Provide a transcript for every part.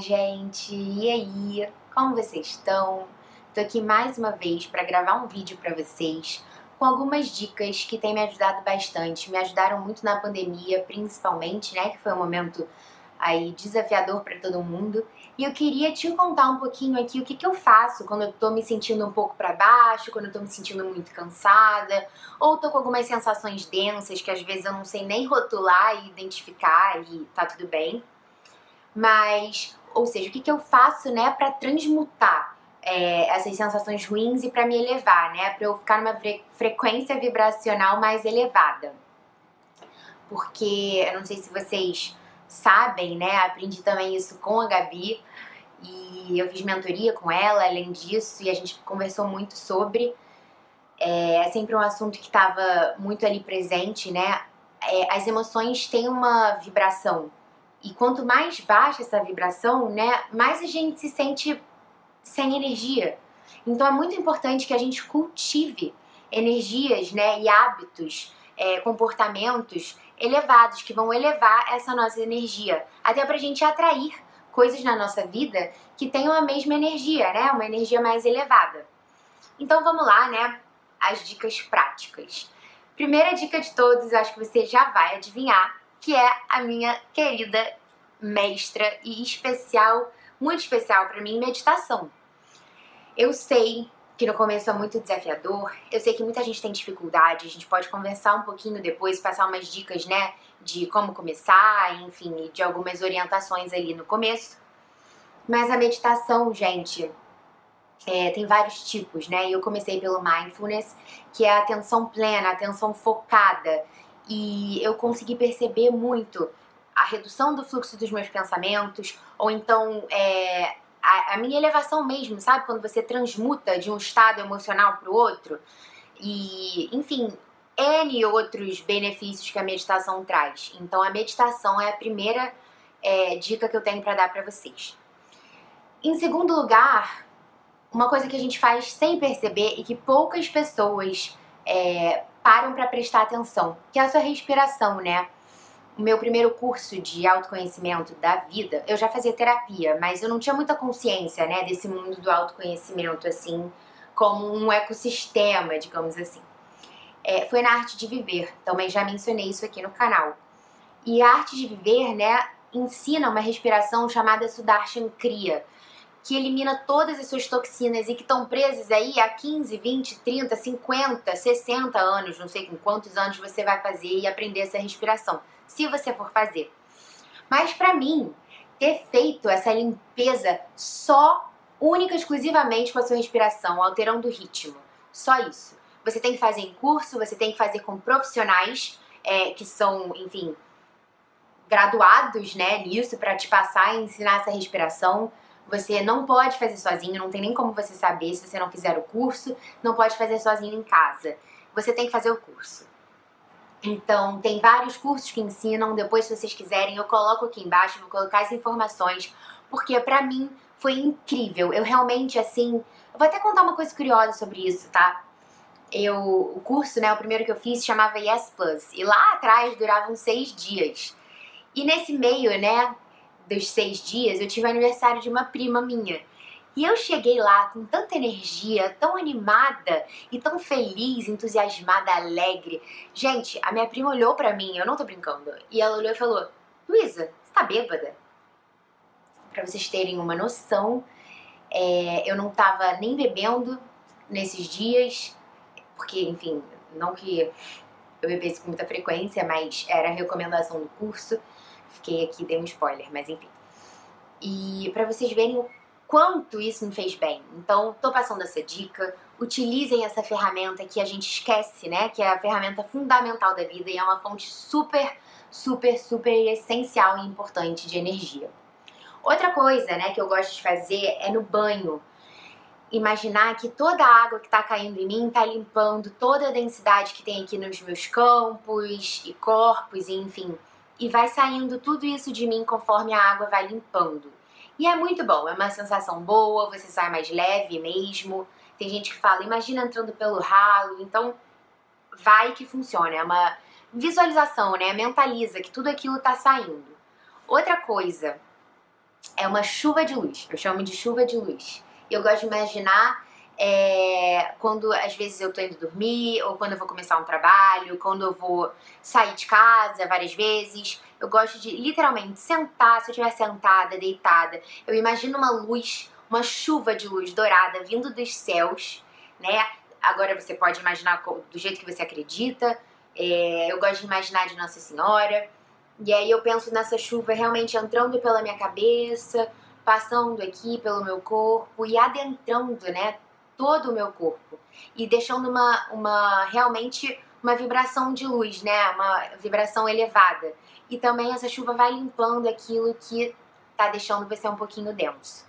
Gente! E aí? Como vocês estão? Tô aqui mais uma vez para gravar um vídeo para vocês com algumas dicas que têm me ajudado bastante, me ajudaram muito na pandemia, principalmente, né, que foi um momento aí desafiador para todo mundo. E eu queria te contar um pouquinho aqui o que, que eu faço quando eu tô me sentindo um pouco para baixo, quando eu tô me sentindo muito cansada, ou tô com algumas sensações densas que às vezes eu não sei nem rotular e identificar e tá tudo bem. Mas, ou seja, o que, que eu faço, né, para transmutar é, essas sensações ruins e para me elevar, né, para eu ficar numa fre frequência vibracional mais elevada. Porque, eu não sei se vocês sabem, né, aprendi também isso com a Gabi e eu fiz mentoria com ela, além disso, e a gente conversou muito sobre. É, é sempre um assunto que estava muito ali presente, né? É, as emoções têm uma vibração e quanto mais baixa essa vibração, né, mais a gente se sente sem energia. Então é muito importante que a gente cultive energias, né, e hábitos, é, comportamentos elevados que vão elevar essa nossa energia, até para a gente atrair coisas na nossa vida que tenham a mesma energia, né, uma energia mais elevada. Então vamos lá, né, as dicas práticas. Primeira dica de todos, acho que você já vai adivinhar, que é a minha querida mestra e especial, muito especial para mim, meditação. Eu sei que no começo é muito desafiador, eu sei que muita gente tem dificuldade, a gente pode conversar um pouquinho depois, passar umas dicas, né, de como começar, enfim, de algumas orientações ali no começo. Mas a meditação, gente, é, tem vários tipos, né? Eu comecei pelo mindfulness, que é a atenção plena, a atenção focada, e eu consegui perceber muito a redução do fluxo dos meus pensamentos, ou então é, a, a, minha elevação mesmo, sabe? Quando você transmuta de um estado emocional para o outro. E, enfim, N outros benefícios que a meditação traz. Então, a meditação é a primeira é, dica que eu tenho para dar para vocês. Em segundo lugar, uma coisa que a gente faz sem perceber e que poucas pessoas é, param para prestar atenção, que é a sua respiração, né? O meu primeiro curso de autoconhecimento da vida, eu já fazia terapia, mas eu não tinha muita consciência, né, desse mundo do autoconhecimento, assim, como um ecossistema, digamos assim. É, foi na arte de viver, também já mencionei isso aqui no canal. E a arte de viver, né, ensina uma respiração chamada Sudarshan Kriya, que elimina todas as suas toxinas e que estão presas aí há 15, 20, 30, 50, 60 anos, não sei com quantos anos você vai fazer e aprender essa respiração, se você for fazer. Mas para mim, ter feito essa limpeza só, única exclusivamente com a sua respiração, alterando o ritmo, só isso. Você tem que fazer em curso, você tem que fazer com profissionais é, que são, enfim, graduados né, nisso para te passar e ensinar essa respiração. Você não pode fazer sozinho, não tem nem como você saber se você não fizer o curso, não pode fazer sozinho em casa. Você tem que fazer o curso. Então, tem vários cursos que ensinam, depois se vocês quiserem, eu coloco aqui embaixo, vou colocar as informações, porque para mim foi incrível. Eu realmente, assim, eu vou até contar uma coisa curiosa sobre isso, tá? Eu, o curso, né, o primeiro que eu fiz chamava Yes Plus, e lá atrás duravam seis dias. E nesse meio, né, dos seis dias, eu tive o aniversário de uma prima minha. E eu cheguei lá com tanta energia, tão animada e tão feliz, entusiasmada, alegre. Gente, a minha prima olhou para mim, eu não tô brincando, e ela olhou e falou: Luísa, você tá bêbada? Pra vocês terem uma noção, é, eu não tava nem bebendo nesses dias, porque, enfim, não que eu bebesse com muita frequência, mas era a recomendação do curso. Fiquei aqui, dei um spoiler, mas enfim. E para vocês verem o quanto isso me fez bem. Então, tô passando essa dica. Utilizem essa ferramenta que a gente esquece, né? Que é a ferramenta fundamental da vida e é uma fonte super, super, super essencial e importante de energia. Outra coisa, né, que eu gosto de fazer é no banho. Imaginar que toda a água que está caindo em mim está limpando toda a densidade que tem aqui nos meus campos e corpos, e enfim, e vai saindo tudo isso de mim conforme a água vai limpando. E é muito bom, é uma sensação boa, você sai mais leve mesmo. Tem gente que fala, imagina entrando pelo ralo, então vai que funciona, é uma visualização, né? Mentaliza que tudo aquilo tá saindo. Outra coisa é uma chuva de luz. Eu chamo de chuva de luz. Eu gosto de imaginar é, quando às vezes eu tô indo dormir, ou quando eu vou começar um trabalho, quando eu vou sair de casa várias vezes. Eu gosto de literalmente sentar, se eu estiver sentada, deitada, eu imagino uma luz, uma chuva de luz dourada vindo dos céus, né? Agora você pode imaginar do jeito que você acredita. É, eu gosto de imaginar de Nossa Senhora. E aí eu penso nessa chuva realmente entrando pela minha cabeça, passando aqui pelo meu corpo e adentrando, né, todo o meu corpo e deixando uma, uma realmente uma vibração de luz, né, uma vibração elevada. E também essa chuva vai limpando aquilo que tá deixando você um pouquinho denso.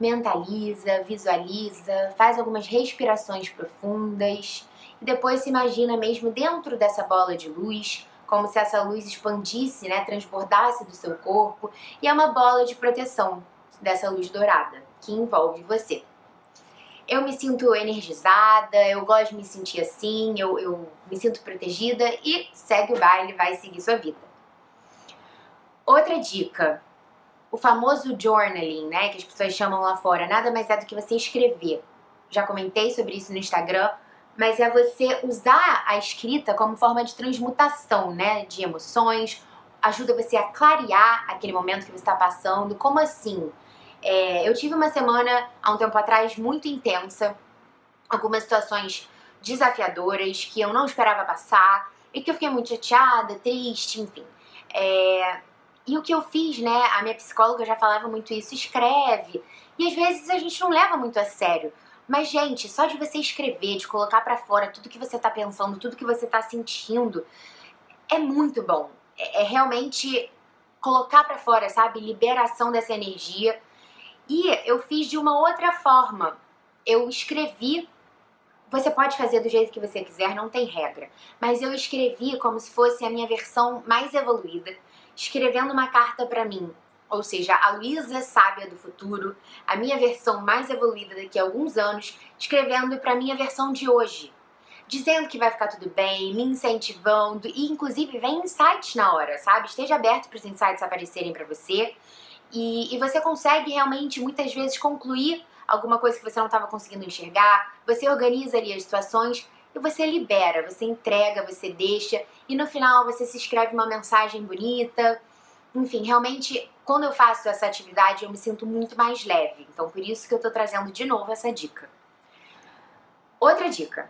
Mentaliza, visualiza, faz algumas respirações profundas e depois se imagina mesmo dentro dessa bola de luz como se essa luz expandisse, né, transbordasse do seu corpo, e é uma bola de proteção dessa luz dourada que envolve você. Eu me sinto energizada, eu gosto de me sentir assim, eu, eu me sinto protegida e segue o baile, vai seguir sua vida. Outra dica, o famoso journaling, né, que as pessoas chamam lá fora, nada mais é do que você escrever. Já comentei sobre isso no Instagram, mas é você usar a escrita como forma de transmutação, né, de emoções, ajuda você a clarear aquele momento que você está passando. Como assim? É, eu tive uma semana, há um tempo atrás, muito intensa, algumas situações desafiadoras que eu não esperava passar e que eu fiquei muito chateada, triste, enfim. É, e o que eu fiz, né? A minha psicóloga já falava muito isso, escreve. E às vezes a gente não leva muito a sério. Mas, gente, só de você escrever, de colocar para fora tudo que você tá pensando, tudo que você tá sentindo, é muito bom. É, é realmente colocar para fora, sabe? Liberação dessa energia. E eu fiz de uma outra forma. Eu escrevi. Você pode fazer do jeito que você quiser, não tem regra. Mas eu escrevi como se fosse a minha versão mais evoluída, escrevendo uma carta para mim, ou seja, a Luísa sábia do futuro, a minha versão mais evoluída daqui a alguns anos, escrevendo para minha versão de hoje. Dizendo que vai ficar tudo bem, me incentivando e inclusive vem insights na hora, sabe? Esteja aberto para os insights aparecerem para você e, e você consegue realmente muitas vezes concluir alguma coisa que você não estava conseguindo enxergar, você organiza ali as situações e você libera, você entrega, você deixa e no final você se escreve uma mensagem bonita. Enfim, realmente quando eu faço essa atividade, eu me sinto muito mais leve. Então, por isso que eu tô trazendo de novo essa dica. Outra dica.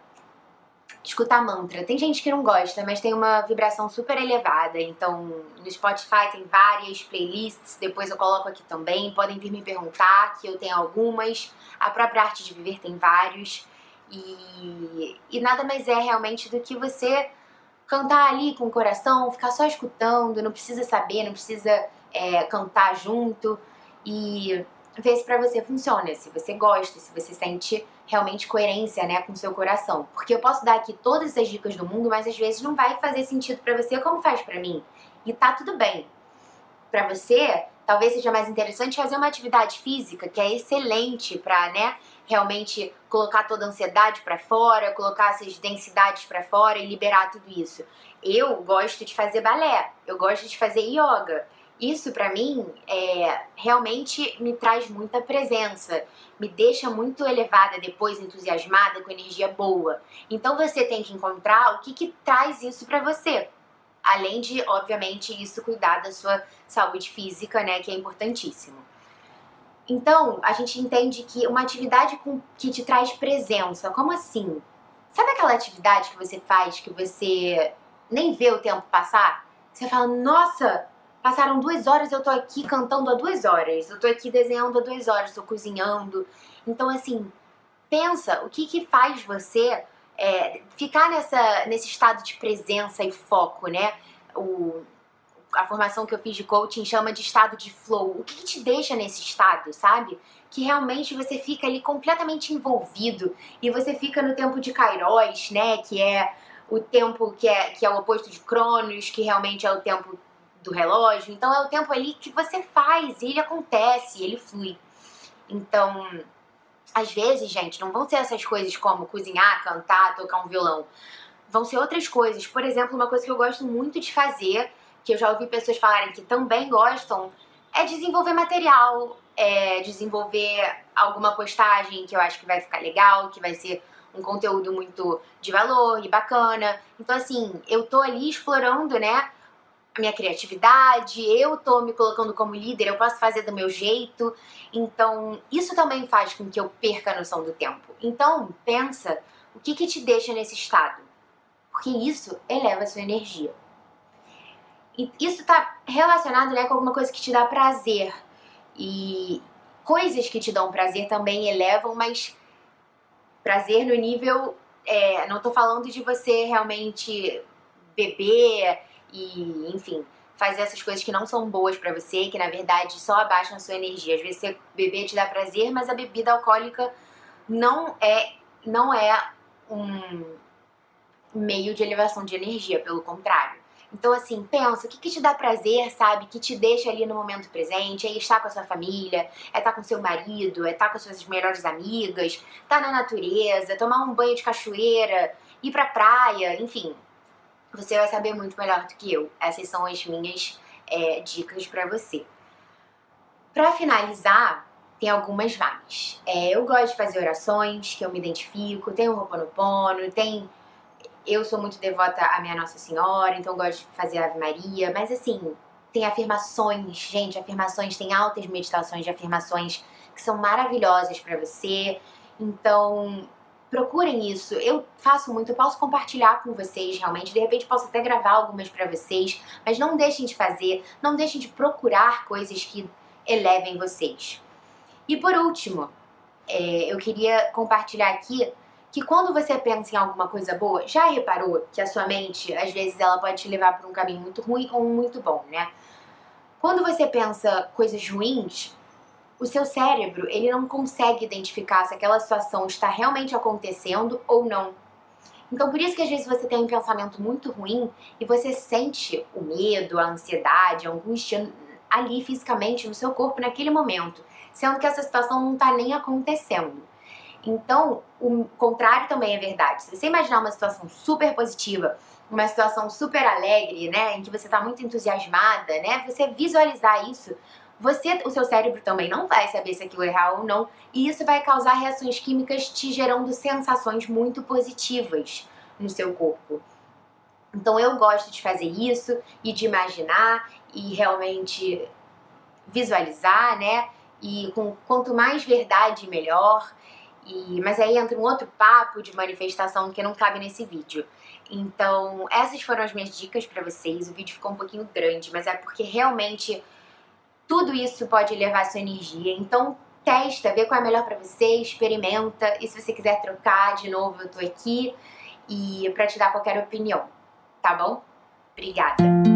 Escutar mantra. Tem gente que não gosta, mas tem uma vibração super elevada. Então, no Spotify tem várias playlists, depois eu coloco aqui também. Podem vir me perguntar, que eu tenho algumas. A própria Arte de Viver tem vários. E, e nada mais é realmente do que você cantar ali com o coração, ficar só escutando, não precisa saber, não precisa é, cantar junto e ver se para você funciona, se você gosta, se você sente realmente coerência, né, com seu coração. Porque eu posso dar aqui todas as dicas do mundo, mas às vezes não vai fazer sentido para você como faz para mim. E tá tudo bem. Para você, talvez seja mais interessante fazer uma atividade física, que é excelente para, né, realmente colocar toda a ansiedade para fora, colocar essas densidades para fora e liberar tudo isso. Eu gosto de fazer balé, eu gosto de fazer yoga, isso para mim é, realmente me traz muita presença, me deixa muito elevada depois, entusiasmada, com energia boa. Então você tem que encontrar o que, que traz isso para você. Além de, obviamente, isso cuidar da sua saúde física, né, que é importantíssimo. Então, a gente entende que uma atividade com, que te traz presença, como assim? Sabe aquela atividade que você faz que você nem vê o tempo passar? Você fala, nossa, Passaram duas horas, eu tô aqui cantando há duas horas, eu tô aqui desenhando há duas horas, tô cozinhando. Então, assim, pensa o que que faz você é, ficar nessa, nesse estado de presença e foco, né? O, a formação que eu fiz de coaching chama de estado de flow. O que, que te deixa nesse estado, sabe? Que realmente você fica ali completamente envolvido e você fica no tempo de Kairos, né? Que é o tempo que é, que é o oposto de Cronos, que realmente é o tempo do relógio. Então é o tempo ali que você faz, ele acontece, ele flui. Então, às vezes, gente, não vão ser essas coisas como cozinhar, cantar, tocar um violão. Vão ser outras coisas. Por exemplo, uma coisa que eu gosto muito de fazer, que eu já ouvi pessoas falarem que também gostam, é desenvolver material, é desenvolver alguma postagem que eu acho que vai ficar legal, que vai ser um conteúdo muito de valor e bacana. Então, assim, eu tô ali explorando, né? Minha criatividade, eu tô me colocando como líder, eu posso fazer do meu jeito. Então, isso também faz com que eu perca a noção do tempo. Então, pensa o que, que te deixa nesse estado. Porque isso eleva a sua energia. E isso está relacionado né, com alguma coisa que te dá prazer. E coisas que te dão prazer também elevam, mas prazer no nível. É, não tô falando de você realmente beber e, enfim, fazer essas coisas que não são boas para você, que na verdade só abaixam a sua energia. Às vezes você beber te dá prazer, mas a bebida alcoólica não é não é um meio de elevação de energia, pelo contrário. Então, assim, pensa, o que, que te dá prazer, sabe? Que te deixa ali no momento presente, é estar com a sua família, é estar com seu marido, é estar com as suas melhores amigas, estar na natureza, tomar um banho de cachoeira, ir pra praia, enfim. Você vai saber muito melhor do que eu. Essas são as minhas é, dicas para você. Para finalizar, tem algumas vagas. É, eu gosto de fazer orações, que eu me identifico, tem o Ho'oponopono, tem eu sou muito devota à minha Nossa Senhora, então gosto de fazer Ave Maria, mas assim, tem afirmações, gente, afirmações, tem altas meditações de afirmações que são maravilhosas para você. Então, procurem isso. Eu faço muito, eu posso compartilhar com vocês realmente, de repente posso até gravar algumas para vocês, mas não deixem de fazer, não deixem de procurar coisas que elevem vocês. E por último, é, eu queria compartilhar aqui que quando você pensa em alguma coisa boa, já reparou que a sua mente, às vezes, ela pode te levar para um caminho muito ruim ou muito bom, né? Quando você pensa coisas ruins, o seu cérebro, ele não consegue identificar se aquela situação está realmente acontecendo ou não. Então, por isso que às vezes você tem um pensamento muito ruim e você sente o medo, a ansiedade, a angústia ali fisicamente no seu corpo naquele momento, sendo que essa situação não está nem acontecendo. Então, o contrário também é verdade. Se você imaginar uma situação super positiva, uma situação super alegre, né, em que você está muito entusiasmada, né, você visualizar isso, você, o seu cérebro também não vai saber se aquilo é real ou não, e isso vai causar reações químicas te gerando sensações muito positivas no seu corpo. Então eu gosto de fazer isso e de imaginar e realmente visualizar, né? E com quanto mais verdade melhor. E, mas aí entra um outro papo de manifestação que não cabe nesse vídeo. Então, essas foram as minhas dicas para vocês. O vídeo ficou um pouquinho grande, mas é porque realmente tudo isso pode elevar a sua energia. Então, testa, vê qual é melhor para você, experimenta. E se você quiser trocar de novo, eu tô aqui e para te dar qualquer opinião, tá bom? Obrigada.